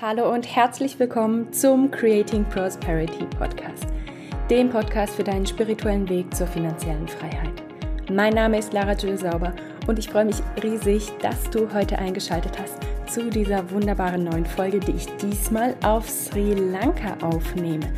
Hallo und herzlich willkommen zum Creating Prosperity Podcast, dem Podcast für deinen spirituellen Weg zur finanziellen Freiheit. Mein Name ist Lara Jules Sauber und ich freue mich riesig, dass du heute eingeschaltet hast zu dieser wunderbaren neuen Folge, die ich diesmal auf Sri Lanka aufnehme.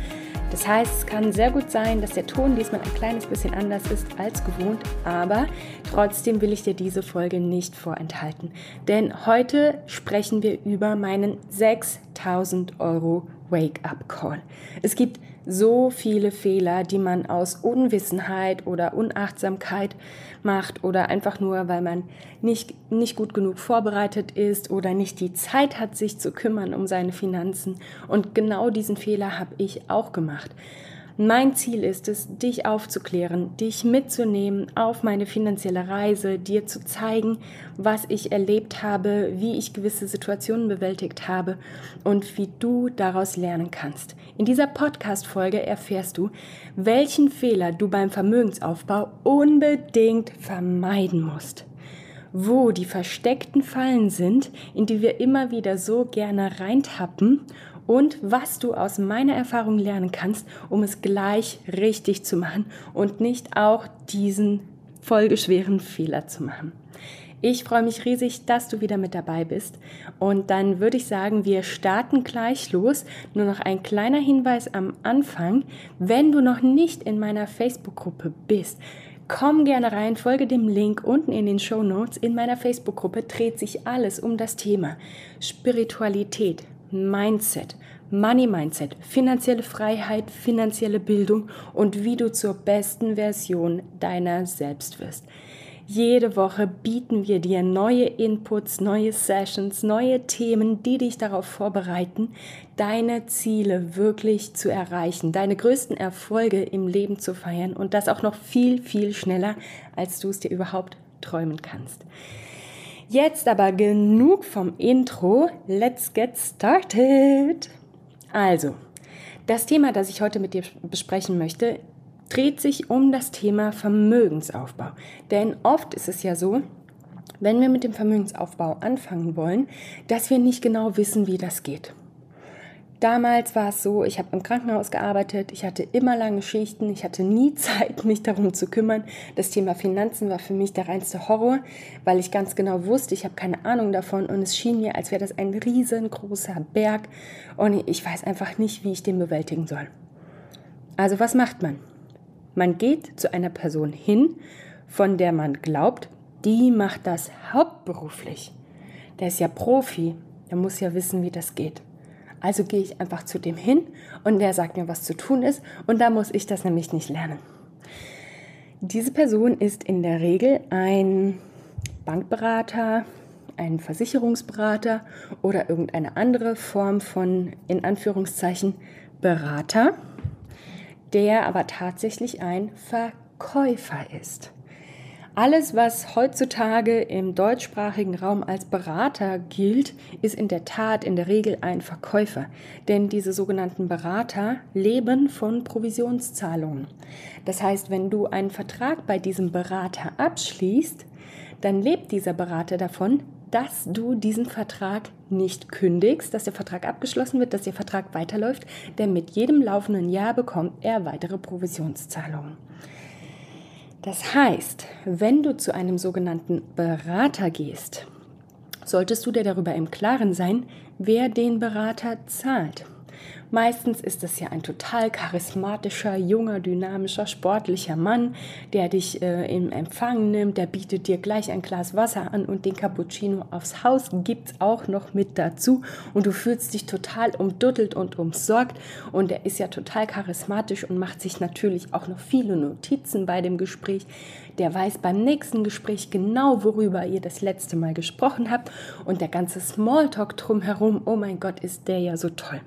Das heißt, es kann sehr gut sein, dass der Ton diesmal ein kleines bisschen anders ist als gewohnt, aber trotzdem will ich dir diese Folge nicht vorenthalten. Denn heute sprechen wir über meinen 6000 Euro Wake-up-Call. Es gibt so viele Fehler, die man aus Unwissenheit oder Unachtsamkeit macht oder einfach nur, weil man nicht, nicht gut genug vorbereitet ist oder nicht die Zeit hat, sich zu kümmern um seine Finanzen. Und genau diesen Fehler habe ich auch gemacht. Mein Ziel ist es, dich aufzuklären, dich mitzunehmen auf meine finanzielle Reise, dir zu zeigen, was ich erlebt habe, wie ich gewisse Situationen bewältigt habe und wie du daraus lernen kannst. In dieser Podcast-Folge erfährst du, welchen Fehler du beim Vermögensaufbau unbedingt vermeiden musst wo die versteckten Fallen sind, in die wir immer wieder so gerne reintappen und was du aus meiner Erfahrung lernen kannst, um es gleich richtig zu machen und nicht auch diesen folgeschweren Fehler zu machen. Ich freue mich riesig, dass du wieder mit dabei bist. Und dann würde ich sagen, wir starten gleich los. Nur noch ein kleiner Hinweis am Anfang. Wenn du noch nicht in meiner Facebook-Gruppe bist, komm gerne rein, folge dem Link unten in den Show Notes. In meiner Facebook-Gruppe dreht sich alles um das Thema Spiritualität, Mindset, Money Mindset, finanzielle Freiheit, finanzielle Bildung und wie du zur besten Version deiner selbst wirst. Jede Woche bieten wir dir neue Inputs, neue Sessions, neue Themen, die dich darauf vorbereiten, deine Ziele wirklich zu erreichen, deine größten Erfolge im Leben zu feiern und das auch noch viel, viel schneller, als du es dir überhaupt träumen kannst. Jetzt aber genug vom Intro. Let's get started. Also, das Thema, das ich heute mit dir besprechen möchte, dreht sich um das Thema Vermögensaufbau. Denn oft ist es ja so, wenn wir mit dem Vermögensaufbau anfangen wollen, dass wir nicht genau wissen, wie das geht. Damals war es so, ich habe im Krankenhaus gearbeitet, ich hatte immer lange Schichten, ich hatte nie Zeit, mich darum zu kümmern. Das Thema Finanzen war für mich der reinste Horror, weil ich ganz genau wusste, ich habe keine Ahnung davon und es schien mir, als wäre das ein riesengroßer Berg und ich weiß einfach nicht, wie ich den bewältigen soll. Also was macht man? Man geht zu einer Person hin, von der man glaubt, die macht das hauptberuflich. Der ist ja Profi, der muss ja wissen, wie das geht. Also gehe ich einfach zu dem hin und der sagt mir, was zu tun ist und da muss ich das nämlich nicht lernen. Diese Person ist in der Regel ein Bankberater, ein Versicherungsberater oder irgendeine andere Form von, in Anführungszeichen, Berater, der aber tatsächlich ein Verkäufer ist. Alles, was heutzutage im deutschsprachigen Raum als Berater gilt, ist in der Tat in der Regel ein Verkäufer. Denn diese sogenannten Berater leben von Provisionszahlungen. Das heißt, wenn du einen Vertrag bei diesem Berater abschließt, dann lebt dieser Berater davon, dass du diesen Vertrag nicht kündigst, dass der Vertrag abgeschlossen wird, dass der Vertrag weiterläuft, denn mit jedem laufenden Jahr bekommt er weitere Provisionszahlungen. Das heißt, wenn du zu einem sogenannten Berater gehst, solltest du dir darüber im Klaren sein, wer den Berater zahlt. Meistens ist es ja ein total charismatischer, junger, dynamischer, sportlicher Mann, der dich äh, im Empfang nimmt, der bietet dir gleich ein Glas Wasser an und den Cappuccino aufs Haus gibt's auch noch mit dazu und du fühlst dich total umduttelt und umsorgt und er ist ja total charismatisch und macht sich natürlich auch noch viele Notizen bei dem Gespräch. Der weiß beim nächsten Gespräch genau, worüber ihr das letzte Mal gesprochen habt und der ganze Smalltalk drumherum, oh mein Gott, ist der ja so toll.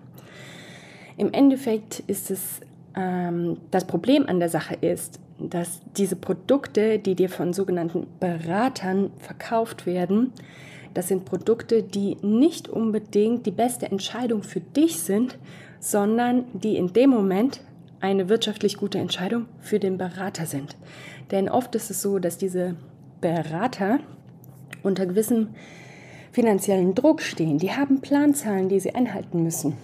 Im Endeffekt ist es, ähm, das Problem an der Sache ist, dass diese Produkte, die dir von sogenannten Beratern verkauft werden, das sind Produkte, die nicht unbedingt die beste Entscheidung für dich sind, sondern die in dem Moment eine wirtschaftlich gute Entscheidung für den Berater sind. Denn oft ist es so, dass diese Berater unter gewissen finanziellen Druck stehen. Die haben Planzahlen, die sie einhalten müssen.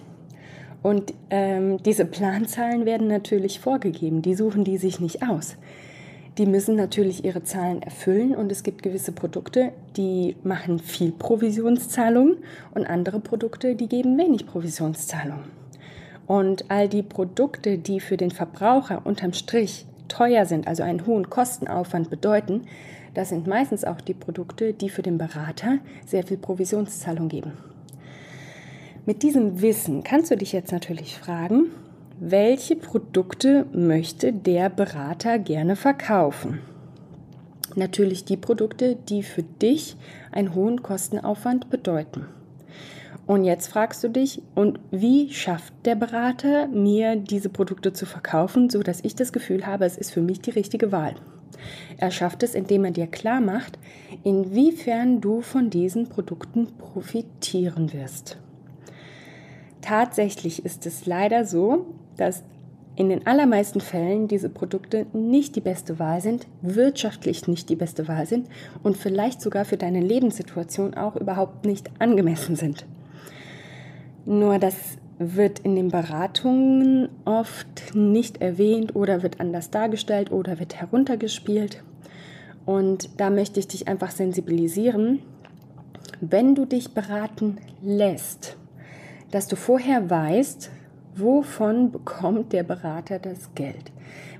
Und ähm, diese Planzahlen werden natürlich vorgegeben. Die suchen die sich nicht aus. Die müssen natürlich ihre Zahlen erfüllen und es gibt gewisse Produkte, die machen viel Provisionszahlungen und andere Produkte, die geben wenig Provisionszahlungen. Und all die Produkte, die für den Verbraucher unterm Strich teuer sind, also einen hohen Kostenaufwand bedeuten, das sind meistens auch die Produkte, die für den Berater sehr viel Provisionszahlung geben. Mit diesem Wissen kannst du dich jetzt natürlich fragen, welche Produkte möchte der Berater gerne verkaufen? Natürlich die Produkte, die für dich einen hohen Kostenaufwand bedeuten. Und jetzt fragst du dich, und wie schafft der Berater mir diese Produkte zu verkaufen, so dass ich das Gefühl habe, es ist für mich die richtige Wahl? Er schafft es, indem er dir klar macht, inwiefern du von diesen Produkten profitieren wirst. Tatsächlich ist es leider so, dass in den allermeisten Fällen diese Produkte nicht die beste Wahl sind, wirtschaftlich nicht die beste Wahl sind und vielleicht sogar für deine Lebenssituation auch überhaupt nicht angemessen sind. Nur das wird in den Beratungen oft nicht erwähnt oder wird anders dargestellt oder wird heruntergespielt. Und da möchte ich dich einfach sensibilisieren, wenn du dich beraten lässt, dass du vorher weißt, wovon bekommt der Berater das Geld.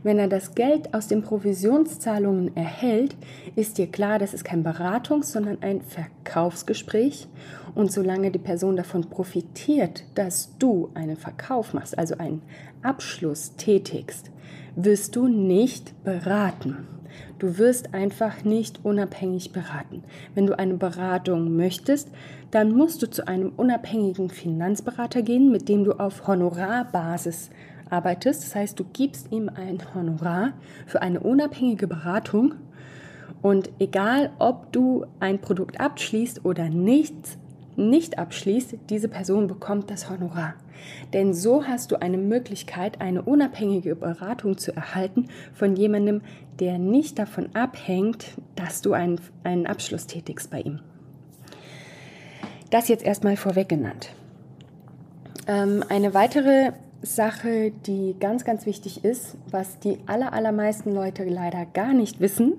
Wenn er das Geld aus den Provisionszahlungen erhält, ist dir klar, das ist kein Beratungs-, sondern ein Verkaufsgespräch. Und solange die Person davon profitiert, dass du einen Verkauf machst, also einen Abschluss tätigst, wirst du nicht beraten. Du wirst einfach nicht unabhängig beraten. Wenn du eine Beratung möchtest, dann musst du zu einem unabhängigen Finanzberater gehen, mit dem du auf Honorarbasis arbeitest. Das heißt, du gibst ihm ein Honorar für eine unabhängige Beratung. Und egal, ob du ein Produkt abschließt oder nicht, nicht abschließt, diese Person bekommt das Honorar. Denn so hast du eine Möglichkeit, eine unabhängige Beratung zu erhalten von jemandem, der nicht davon abhängt, dass du einen, einen Abschluss tätigst bei ihm. Das jetzt erstmal vorweg genannt. Ähm, eine weitere Sache, die ganz, ganz wichtig ist, was die aller, allermeisten Leute leider gar nicht wissen,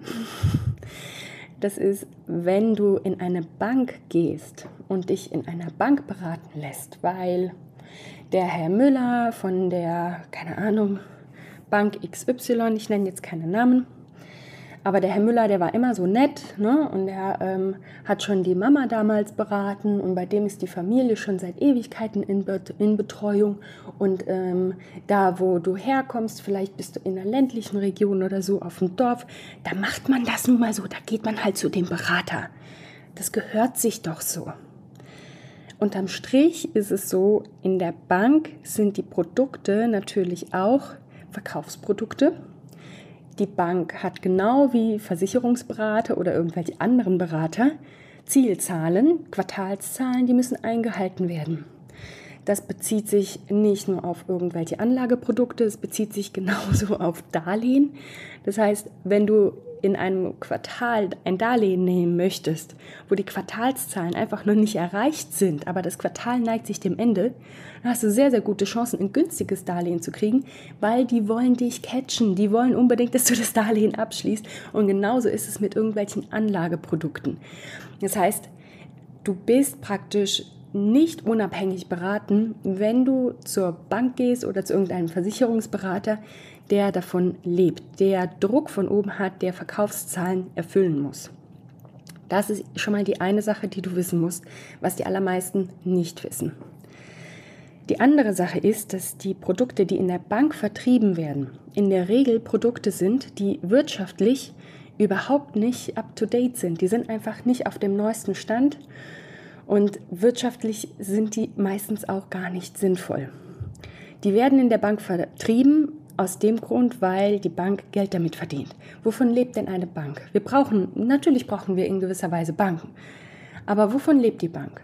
das ist, wenn du in eine Bank gehst und dich in einer Bank beraten lässt, weil der Herr Müller von der, keine Ahnung, Bank XY, ich nenne jetzt keine Namen, aber der Herr Müller, der war immer so nett ne? und er ähm, hat schon die Mama damals beraten und bei dem ist die Familie schon seit Ewigkeiten in, Be in Betreuung. Und ähm, da, wo du herkommst, vielleicht bist du in einer ländlichen Region oder so auf dem Dorf, da macht man das nun mal so, da geht man halt zu dem Berater. Das gehört sich doch so. Unterm Strich ist es so, in der Bank sind die Produkte natürlich auch Verkaufsprodukte die Bank hat genau wie Versicherungsberater oder irgendwelche anderen Berater Zielzahlen, Quartalszahlen, die müssen eingehalten werden. Das bezieht sich nicht nur auf irgendwelche Anlageprodukte, es bezieht sich genauso auf Darlehen. Das heißt, wenn du in einem Quartal ein Darlehen nehmen möchtest, wo die Quartalszahlen einfach noch nicht erreicht sind, aber das Quartal neigt sich dem Ende, dann hast du sehr, sehr gute Chancen, ein günstiges Darlehen zu kriegen, weil die wollen dich catchen, die wollen unbedingt, dass du das Darlehen abschließt. Und genauso ist es mit irgendwelchen Anlageprodukten. Das heißt, du bist praktisch nicht unabhängig beraten, wenn du zur Bank gehst oder zu irgendeinem Versicherungsberater, der davon lebt, der Druck von oben hat, der Verkaufszahlen erfüllen muss. Das ist schon mal die eine Sache, die du wissen musst, was die allermeisten nicht wissen. Die andere Sache ist, dass die Produkte, die in der Bank vertrieben werden, in der Regel Produkte sind, die wirtschaftlich überhaupt nicht up-to-date sind. Die sind einfach nicht auf dem neuesten Stand und wirtschaftlich sind die meistens auch gar nicht sinnvoll. Die werden in der Bank vertrieben aus dem Grund, weil die Bank Geld damit verdient. Wovon lebt denn eine Bank? Wir brauchen, natürlich brauchen wir in gewisser Weise Banken. Aber wovon lebt die Bank?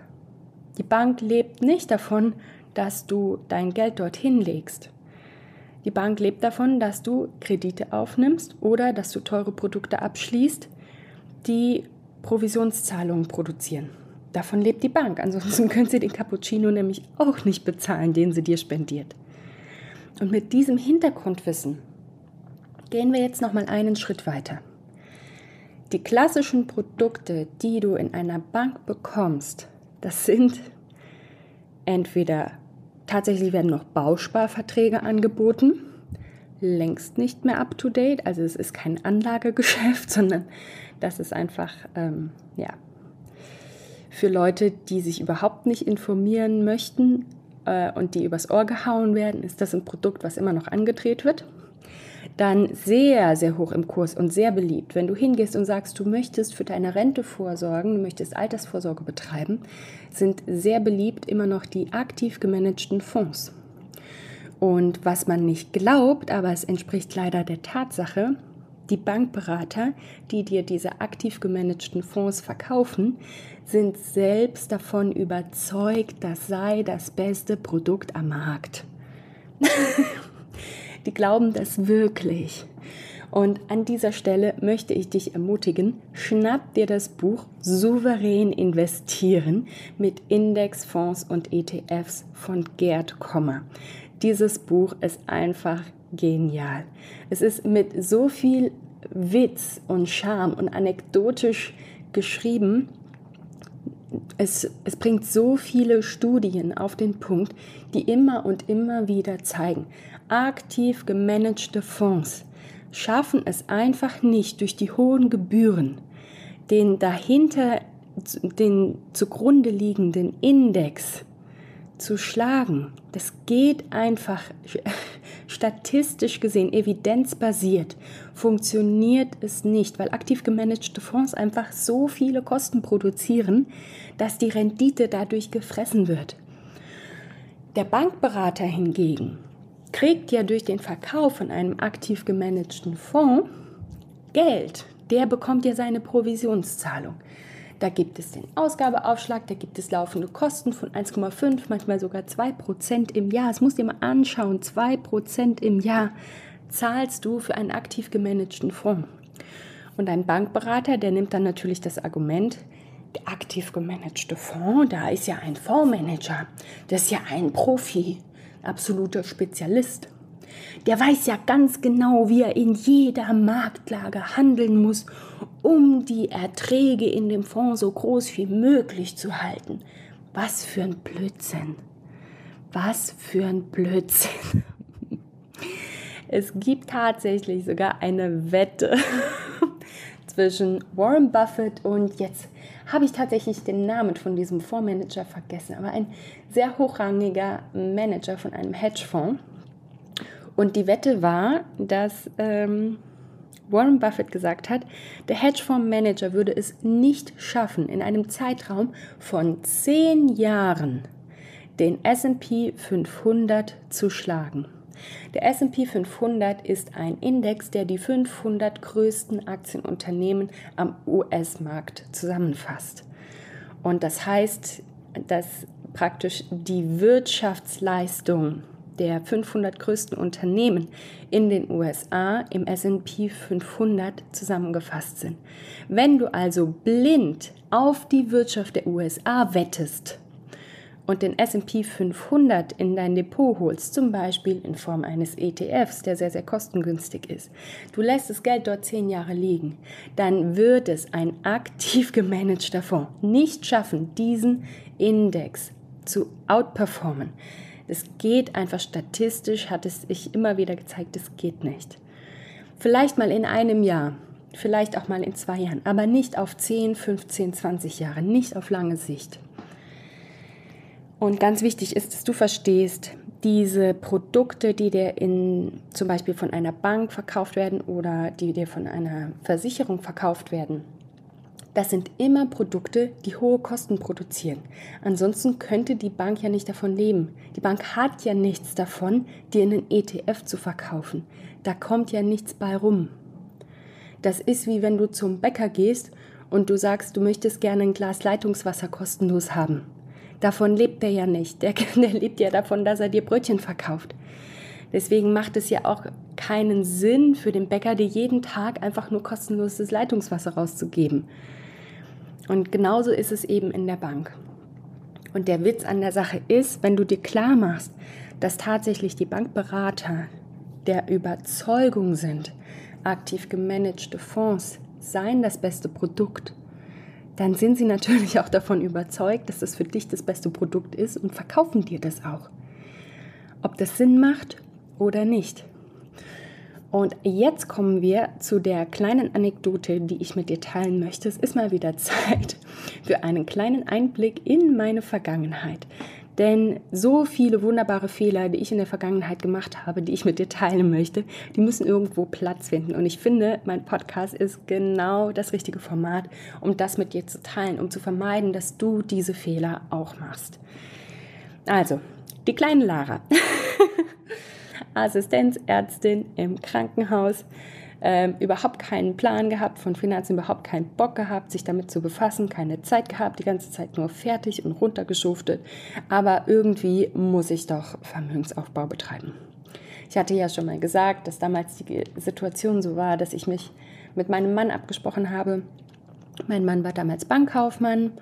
Die Bank lebt nicht davon, dass du dein Geld dorthin legst. Die Bank lebt davon, dass du Kredite aufnimmst oder dass du teure Produkte abschließt, die Provisionszahlungen produzieren. davon lebt die Bank. Ansonsten können sie den Cappuccino nämlich auch nicht bezahlen, den sie dir spendiert. Und mit diesem Hintergrundwissen gehen wir jetzt noch mal einen Schritt weiter. Die klassischen Produkte, die du in einer Bank bekommst, das sind entweder tatsächlich werden noch Bausparverträge angeboten, längst nicht mehr up to date, also es ist kein Anlagegeschäft, sondern das ist einfach ähm, ja für Leute, die sich überhaupt nicht informieren möchten äh, und die übers Ohr gehauen werden, ist das ein Produkt, was immer noch angedreht wird dann sehr, sehr hoch im Kurs und sehr beliebt. Wenn du hingehst und sagst, du möchtest für deine Rente vorsorgen, du möchtest Altersvorsorge betreiben, sind sehr beliebt immer noch die aktiv gemanagten Fonds. Und was man nicht glaubt, aber es entspricht leider der Tatsache, die Bankberater, die dir diese aktiv gemanagten Fonds verkaufen, sind selbst davon überzeugt, das sei das beste Produkt am Markt. Die glauben das wirklich. Und an dieser Stelle möchte ich dich ermutigen, schnapp dir das Buch Souverän investieren mit Indexfonds und ETFs von Gerd Kommer. Dieses Buch ist einfach genial. Es ist mit so viel Witz und Charme und anekdotisch geschrieben. Es, es bringt so viele Studien auf den Punkt, die immer und immer wieder zeigen, aktiv gemanagte Fonds schaffen es einfach nicht durch die hohen Gebühren, den dahinter, den zugrunde liegenden Index zu schlagen. Das geht einfach statistisch gesehen, evidenzbasiert, funktioniert es nicht, weil aktiv gemanagte Fonds einfach so viele Kosten produzieren, dass die Rendite dadurch gefressen wird. Der Bankberater hingegen kriegt ja durch den Verkauf von einem aktiv gemanagten Fonds Geld. Der bekommt ja seine Provisionszahlung. Da gibt es den Ausgabeaufschlag, da gibt es laufende Kosten von 1,5, manchmal sogar 2 Prozent im Jahr. Das musst du dir mal anschauen. 2 Prozent im Jahr zahlst du für einen aktiv gemanagten Fonds. Und ein Bankberater, der nimmt dann natürlich das Argument, der aktiv gemanagte Fonds, da ist ja ein Fondsmanager, das ist ja ein Profi absoluter Spezialist. Der weiß ja ganz genau, wie er in jeder Marktlage handeln muss, um die Erträge in dem Fonds so groß wie möglich zu halten. Was für ein Blödsinn. Was für ein Blödsinn. Es gibt tatsächlich sogar eine Wette zwischen Warren Buffett und jetzt habe ich tatsächlich den Namen von diesem Fondsmanager vergessen, aber ein sehr hochrangiger Manager von einem Hedgefonds. Und die Wette war, dass ähm, Warren Buffett gesagt hat, der Hedgefondsmanager würde es nicht schaffen, in einem Zeitraum von zehn Jahren den SP 500 zu schlagen. Der SP 500 ist ein Index, der die 500 größten Aktienunternehmen am US-Markt zusammenfasst. Und das heißt, dass praktisch die Wirtschaftsleistung der 500 größten Unternehmen in den USA im SP 500 zusammengefasst sind. Wenn du also blind auf die Wirtschaft der USA wettest, und den SP 500 in dein Depot holst, zum Beispiel in Form eines ETFs, der sehr, sehr kostengünstig ist, du lässt das Geld dort zehn Jahre liegen, dann wird es ein aktiv gemanagter Fonds nicht schaffen, diesen Index zu outperformen. Es geht einfach statistisch, hat es sich immer wieder gezeigt, es geht nicht. Vielleicht mal in einem Jahr, vielleicht auch mal in zwei Jahren, aber nicht auf 10, 15, 20 Jahre, nicht auf lange Sicht. Und ganz wichtig ist, dass du verstehst, diese Produkte, die dir in, zum Beispiel von einer Bank verkauft werden oder die dir von einer Versicherung verkauft werden, das sind immer Produkte, die hohe Kosten produzieren. Ansonsten könnte die Bank ja nicht davon leben. Die Bank hat ja nichts davon, dir einen ETF zu verkaufen. Da kommt ja nichts bei rum. Das ist wie wenn du zum Bäcker gehst und du sagst, du möchtest gerne ein Glas Leitungswasser kostenlos haben. Davon lebt er ja nicht. Der, der lebt ja davon, dass er dir Brötchen verkauft. Deswegen macht es ja auch keinen Sinn für den Bäcker, dir jeden Tag einfach nur kostenloses Leitungswasser rauszugeben. Und genauso ist es eben in der Bank. Und der Witz an der Sache ist, wenn du dir klar machst, dass tatsächlich die Bankberater der Überzeugung sind, aktiv gemanagte Fonds seien das beste Produkt, dann sind sie natürlich auch davon überzeugt, dass das für dich das beste Produkt ist und verkaufen dir das auch. Ob das Sinn macht oder nicht. Und jetzt kommen wir zu der kleinen Anekdote, die ich mit dir teilen möchte. Es ist mal wieder Zeit für einen kleinen Einblick in meine Vergangenheit. Denn so viele wunderbare Fehler, die ich in der Vergangenheit gemacht habe, die ich mit dir teilen möchte, die müssen irgendwo Platz finden. Und ich finde, mein Podcast ist genau das richtige Format, um das mit dir zu teilen, um zu vermeiden, dass du diese Fehler auch machst. Also, die kleine Lara. Assistenzärztin im Krankenhaus, ähm, überhaupt keinen Plan gehabt, von Finanzen überhaupt keinen Bock gehabt, sich damit zu befassen, keine Zeit gehabt, die ganze Zeit nur fertig und runtergeschuftet. Aber irgendwie muss ich doch Vermögensaufbau betreiben. Ich hatte ja schon mal gesagt, dass damals die Situation so war, dass ich mich mit meinem Mann abgesprochen habe. Mein Mann war damals Bankkaufmann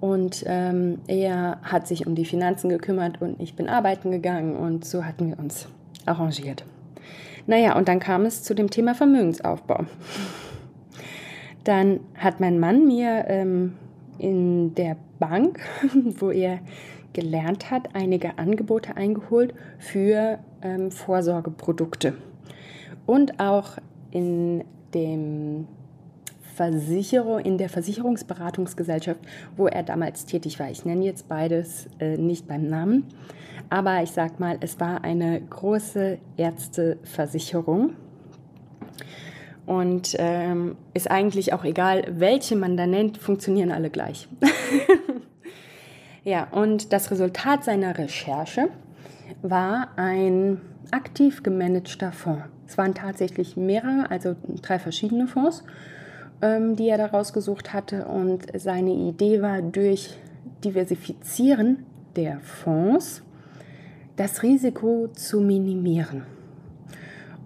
und ähm, er hat sich um die Finanzen gekümmert und ich bin arbeiten gegangen und so hatten wir uns arrangiert. Naja, und dann kam es zu dem Thema Vermögensaufbau. Dann hat mein Mann mir ähm, in der Bank, wo er gelernt hat, einige Angebote eingeholt für ähm, Vorsorgeprodukte. Und auch in dem Versicherung, in der Versicherungsberatungsgesellschaft, wo er damals tätig war. Ich nenne jetzt beides äh, nicht beim Namen. Aber ich sag mal, es war eine große Ärzteversicherung. Und ähm, ist eigentlich auch egal, welche man da nennt, funktionieren alle gleich. ja, und das Resultat seiner Recherche war ein aktiv gemanagter Fonds. Es waren tatsächlich mehrere, also drei verschiedene Fonds, ähm, die er da rausgesucht hatte. Und seine Idee war, durch Diversifizieren der Fonds das Risiko zu minimieren.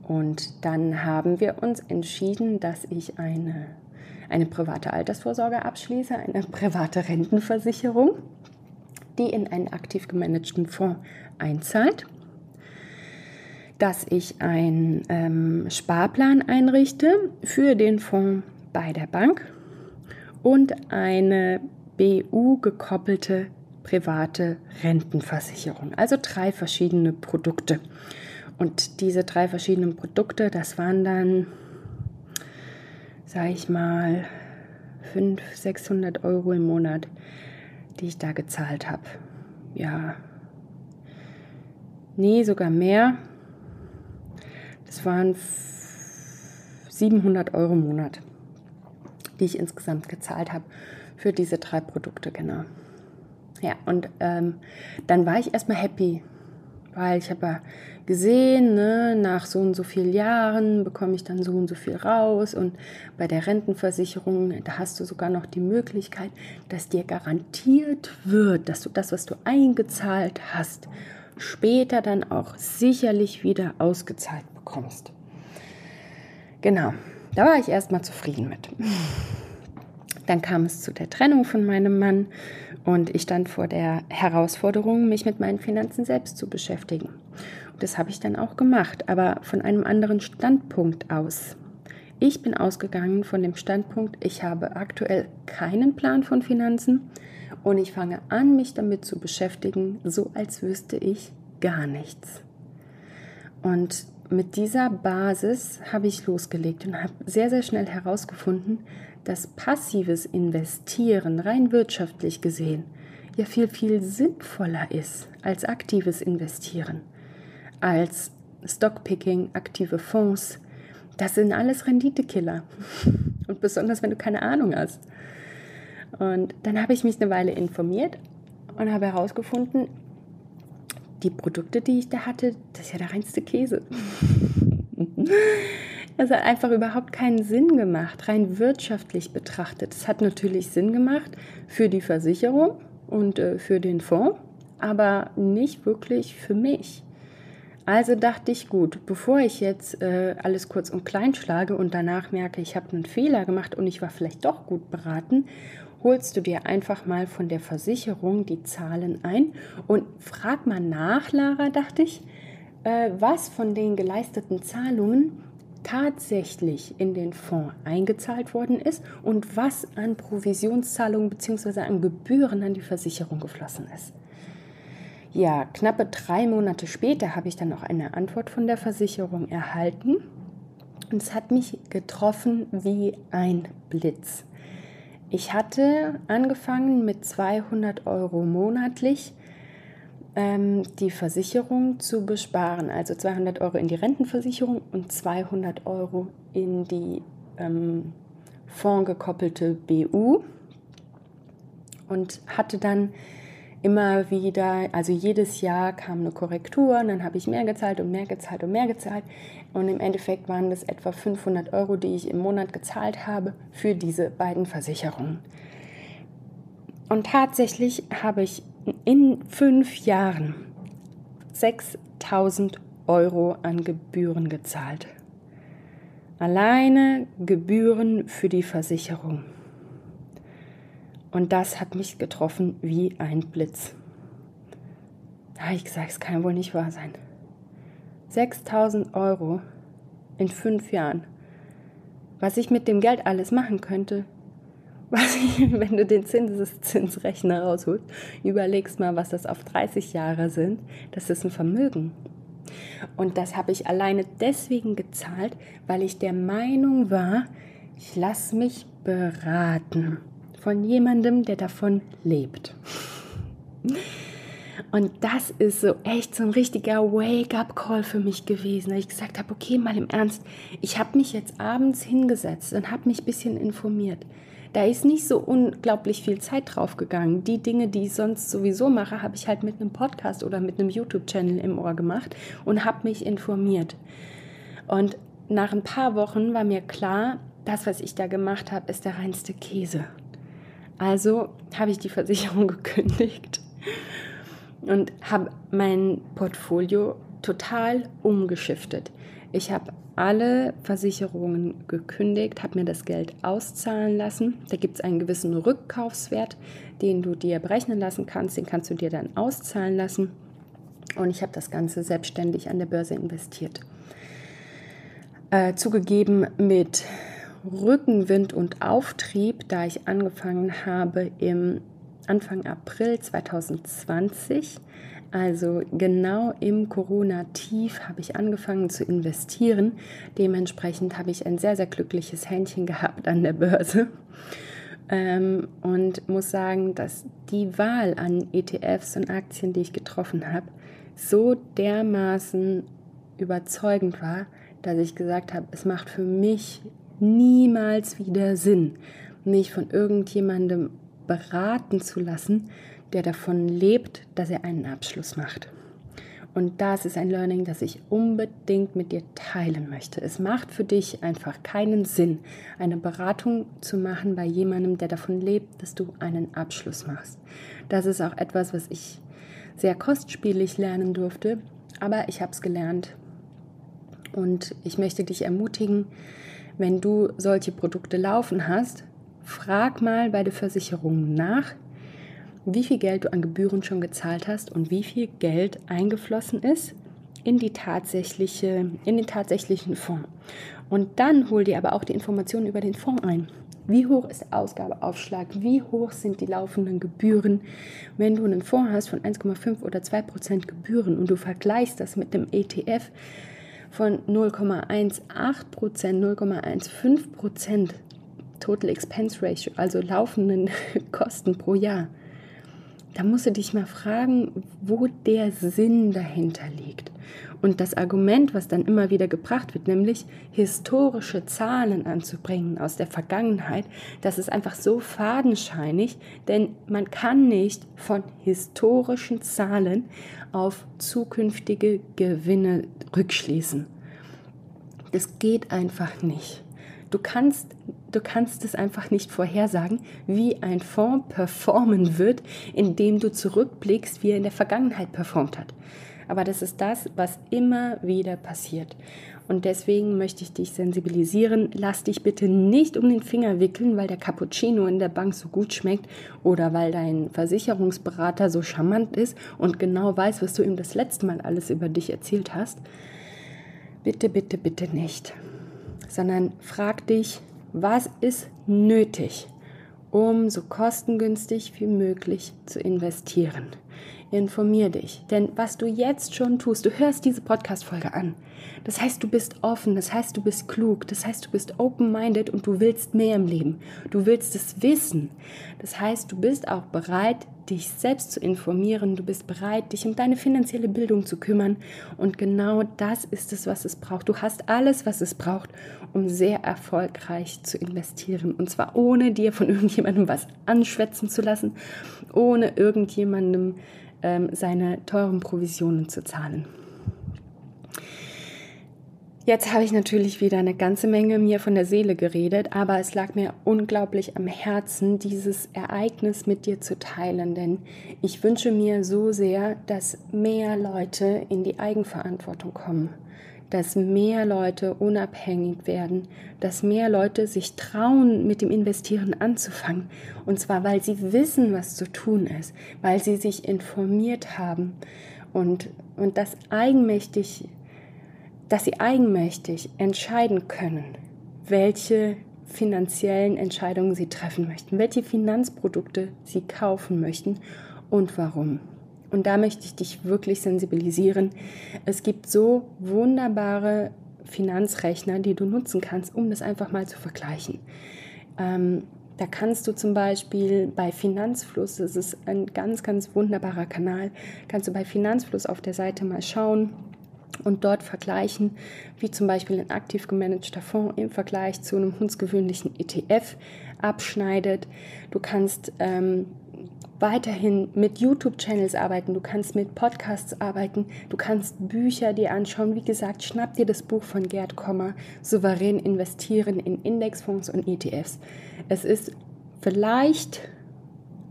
Und dann haben wir uns entschieden, dass ich eine, eine private Altersvorsorge abschließe, eine private Rentenversicherung, die in einen aktiv gemanagten Fonds einzahlt, dass ich einen ähm, Sparplan einrichte für den Fonds bei der Bank und eine BU gekoppelte private Rentenversicherung. Also drei verschiedene Produkte. Und diese drei verschiedenen Produkte, das waren dann, sage ich mal, 500, 600 Euro im Monat, die ich da gezahlt habe. Ja, nee, sogar mehr. Das waren 700 Euro im Monat, die ich insgesamt gezahlt habe für diese drei Produkte, genau. Ja, und ähm, dann war ich erstmal happy, weil ich habe ja gesehen, ne, nach so und so vielen Jahren bekomme ich dann so und so viel raus und bei der Rentenversicherung, da hast du sogar noch die Möglichkeit, dass dir garantiert wird, dass du das, was du eingezahlt hast, später dann auch sicherlich wieder ausgezahlt bekommst. Genau, da war ich erstmal zufrieden mit. Dann kam es zu der Trennung von meinem Mann und ich stand vor der Herausforderung, mich mit meinen Finanzen selbst zu beschäftigen. Und das habe ich dann auch gemacht, aber von einem anderen Standpunkt aus. Ich bin ausgegangen von dem Standpunkt, ich habe aktuell keinen Plan von Finanzen und ich fange an, mich damit zu beschäftigen, so als wüsste ich gar nichts. Und mit dieser Basis habe ich losgelegt und habe sehr, sehr schnell herausgefunden, dass passives Investieren rein wirtschaftlich gesehen ja viel, viel sinnvoller ist als aktives Investieren, als Stockpicking, aktive Fonds. Das sind alles Renditekiller. Und besonders, wenn du keine Ahnung hast. Und dann habe ich mich eine Weile informiert und habe herausgefunden, die Produkte, die ich da hatte, das ist ja der reinste Käse. Es hat einfach überhaupt keinen Sinn gemacht, rein wirtschaftlich betrachtet. Es hat natürlich Sinn gemacht für die Versicherung und äh, für den Fonds, aber nicht wirklich für mich. Also dachte ich, gut, bevor ich jetzt äh, alles kurz und klein schlage und danach merke, ich habe einen Fehler gemacht und ich war vielleicht doch gut beraten, holst du dir einfach mal von der Versicherung die Zahlen ein und frag mal nach, Lara, dachte ich, äh, was von den geleisteten Zahlungen tatsächlich in den Fonds eingezahlt worden ist und was an Provisionszahlungen bzw. an Gebühren an die Versicherung geflossen ist. Ja, knappe drei Monate später habe ich dann auch eine Antwort von der Versicherung erhalten und es hat mich getroffen wie ein Blitz. Ich hatte angefangen mit 200 Euro monatlich ähm, die Versicherung zu besparen, also 200 Euro in die Rentenversicherung und 200 Euro in die ähm, fondgekoppelte BU und hatte dann immer wieder, also jedes Jahr kam eine Korrektur und dann habe ich mehr gezahlt und mehr gezahlt und mehr gezahlt. Und im Endeffekt waren das etwa 500 Euro, die ich im Monat gezahlt habe für diese beiden Versicherungen. Und tatsächlich habe ich in fünf Jahren 6000 Euro an Gebühren gezahlt. Alleine Gebühren für die Versicherung. Und das hat mich getroffen wie ein Blitz. Da habe ich gesagt, es kann wohl nicht wahr sein. 6000 Euro in fünf Jahren. Was ich mit dem Geld alles machen könnte, was ich, wenn du den Zinseszinsrechner rausholst, überlegst mal, was das auf 30 Jahre sind, das ist ein Vermögen. Und das habe ich alleine deswegen gezahlt, weil ich der Meinung war, ich lasse mich beraten von jemandem, der davon lebt. Und das ist so echt so ein richtiger Wake-up-Call für mich gewesen, da ich gesagt habe, okay, mal im Ernst, ich habe mich jetzt abends hingesetzt und habe mich ein bisschen informiert. Da ist nicht so unglaublich viel Zeit drauf gegangen. Die Dinge, die ich sonst sowieso mache, habe ich halt mit einem Podcast oder mit einem YouTube-Channel im Ohr gemacht und habe mich informiert. Und nach ein paar Wochen war mir klar, das, was ich da gemacht habe, ist der reinste Käse. Also habe ich die Versicherung gekündigt und habe mein Portfolio total umgeschiftet. Ich habe alle Versicherungen gekündigt, habe mir das Geld auszahlen lassen. Da gibt es einen gewissen Rückkaufswert, den du dir berechnen lassen kannst. Den kannst du dir dann auszahlen lassen. Und ich habe das Ganze selbstständig an der Börse investiert. Äh, zugegeben mit Rückenwind und Auftrieb, da ich angefangen habe im Anfang April 2020. Also genau im Corona-Tief habe ich angefangen zu investieren. Dementsprechend habe ich ein sehr, sehr glückliches Händchen gehabt an der Börse. Ähm, und muss sagen, dass die Wahl an ETFs und Aktien, die ich getroffen habe, so dermaßen überzeugend war, dass ich gesagt habe, es macht für mich niemals wieder Sinn, mich von irgendjemandem beraten zu lassen, der davon lebt, dass er einen Abschluss macht. Und das ist ein Learning, das ich unbedingt mit dir teilen möchte. Es macht für dich einfach keinen Sinn, eine Beratung zu machen bei jemandem, der davon lebt, dass du einen Abschluss machst. Das ist auch etwas, was ich sehr kostspielig lernen durfte, aber ich habe es gelernt. Und ich möchte dich ermutigen, wenn du solche Produkte laufen hast, frag mal bei der Versicherung nach, wie viel Geld du an Gebühren schon gezahlt hast und wie viel Geld eingeflossen ist in, die tatsächliche, in den tatsächlichen Fonds. Und dann hol dir aber auch die Informationen über den Fonds ein. Wie hoch ist der Ausgabeaufschlag? Wie hoch sind die laufenden Gebühren? Wenn du einen Fonds hast von 1,5 oder 2 Prozent Gebühren und du vergleichst das mit dem ETF, von 0,18% 0,15% Total Expense Ratio, also laufenden Kosten pro Jahr. Da musst du dich mal fragen, wo der Sinn dahinter liegt. Und das Argument, was dann immer wieder gebracht wird, nämlich historische Zahlen anzubringen aus der Vergangenheit, das ist einfach so fadenscheinig, denn man kann nicht von historischen Zahlen auf zukünftige Gewinne rückschließen. Das geht einfach nicht. Du kannst, du kannst es einfach nicht vorhersagen, wie ein Fonds performen wird, indem du zurückblickst, wie er in der Vergangenheit performt hat. Aber das ist das, was immer wieder passiert. Und deswegen möchte ich dich sensibilisieren. Lass dich bitte nicht um den Finger wickeln, weil der Cappuccino in der Bank so gut schmeckt oder weil dein Versicherungsberater so charmant ist und genau weiß, was du ihm das letzte Mal alles über dich erzählt hast. Bitte, bitte, bitte nicht. Sondern frag dich, was ist nötig, um so kostengünstig wie möglich zu investieren. Informier dich, denn was du jetzt schon tust, du hörst diese Podcast-Folge an. Das heißt, du bist offen, das heißt, du bist klug, das heißt, du bist open-minded und du willst mehr im Leben. Du willst es wissen. Das heißt, du bist auch bereit, dich selbst zu informieren, du bist bereit, dich um deine finanzielle Bildung zu kümmern und genau das ist es, was es braucht. Du hast alles, was es braucht, um sehr erfolgreich zu investieren und zwar ohne dir von irgendjemandem was anschwätzen zu lassen, ohne irgendjemandem ähm, seine teuren Provisionen zu zahlen. Jetzt habe ich natürlich wieder eine ganze Menge mir von der Seele geredet, aber es lag mir unglaublich am Herzen, dieses Ereignis mit dir zu teilen, denn ich wünsche mir so sehr, dass mehr Leute in die Eigenverantwortung kommen, dass mehr Leute unabhängig werden, dass mehr Leute sich trauen, mit dem Investieren anzufangen, und zwar weil sie wissen, was zu tun ist, weil sie sich informiert haben. Und, und das eigenmächtig dass sie eigenmächtig entscheiden können, welche finanziellen Entscheidungen sie treffen möchten, welche Finanzprodukte sie kaufen möchten und warum. Und da möchte ich dich wirklich sensibilisieren. Es gibt so wunderbare Finanzrechner, die du nutzen kannst, um das einfach mal zu vergleichen. Ähm, da kannst du zum Beispiel bei Finanzfluss, das ist ein ganz, ganz wunderbarer Kanal, kannst du bei Finanzfluss auf der Seite mal schauen, und dort vergleichen, wie zum Beispiel ein aktiv gemanagter Fonds im Vergleich zu einem hundsgewöhnlichen ETF abschneidet. Du kannst ähm, weiterhin mit YouTube-Channels arbeiten, du kannst mit Podcasts arbeiten, du kannst Bücher dir anschauen. Wie gesagt, schnapp dir das Buch von Gerd Kommer, Souverän investieren in Indexfonds und ETFs. Es ist vielleicht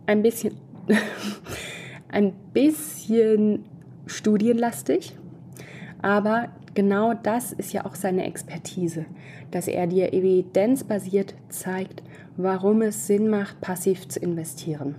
ein bisschen, ein bisschen studienlastig, aber genau das ist ja auch seine Expertise, dass er dir evidenzbasiert zeigt, warum es Sinn macht, passiv zu investieren.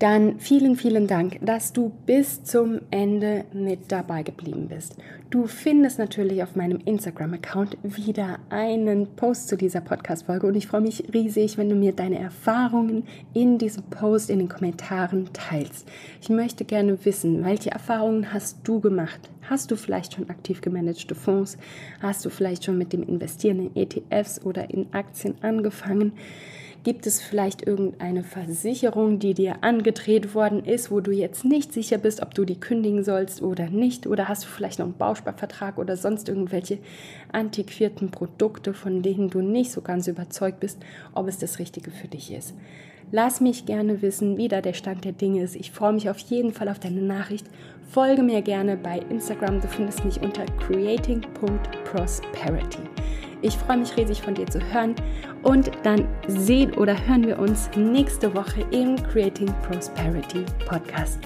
Dann vielen, vielen Dank, dass du bis zum Ende mit dabei geblieben bist. Du findest natürlich auf meinem Instagram-Account wieder einen Post zu dieser Podcast-Folge und ich freue mich riesig, wenn du mir deine Erfahrungen in diesem Post in den Kommentaren teilst. Ich möchte gerne wissen, welche Erfahrungen hast du gemacht? Hast du vielleicht schon aktiv gemanagte Fonds? Hast du vielleicht schon mit dem Investieren in ETFs oder in Aktien angefangen? Gibt es vielleicht irgendeine Versicherung, die dir angedreht worden ist, wo du jetzt nicht sicher bist, ob du die kündigen sollst oder nicht? Oder hast du vielleicht noch einen Bausparvertrag oder sonst irgendwelche antiquierten Produkte, von denen du nicht so ganz überzeugt bist, ob es das Richtige für dich ist? Lass mich gerne wissen, wie da der Stand der Dinge ist. Ich freue mich auf jeden Fall auf deine Nachricht. Folge mir gerne bei Instagram. Du findest mich unter creating.prosperity. Ich freue mich riesig von dir zu hören und dann sehen oder hören wir uns nächste Woche im Creating Prosperity Podcast.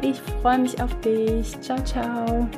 Ich freue mich auf dich. Ciao, ciao.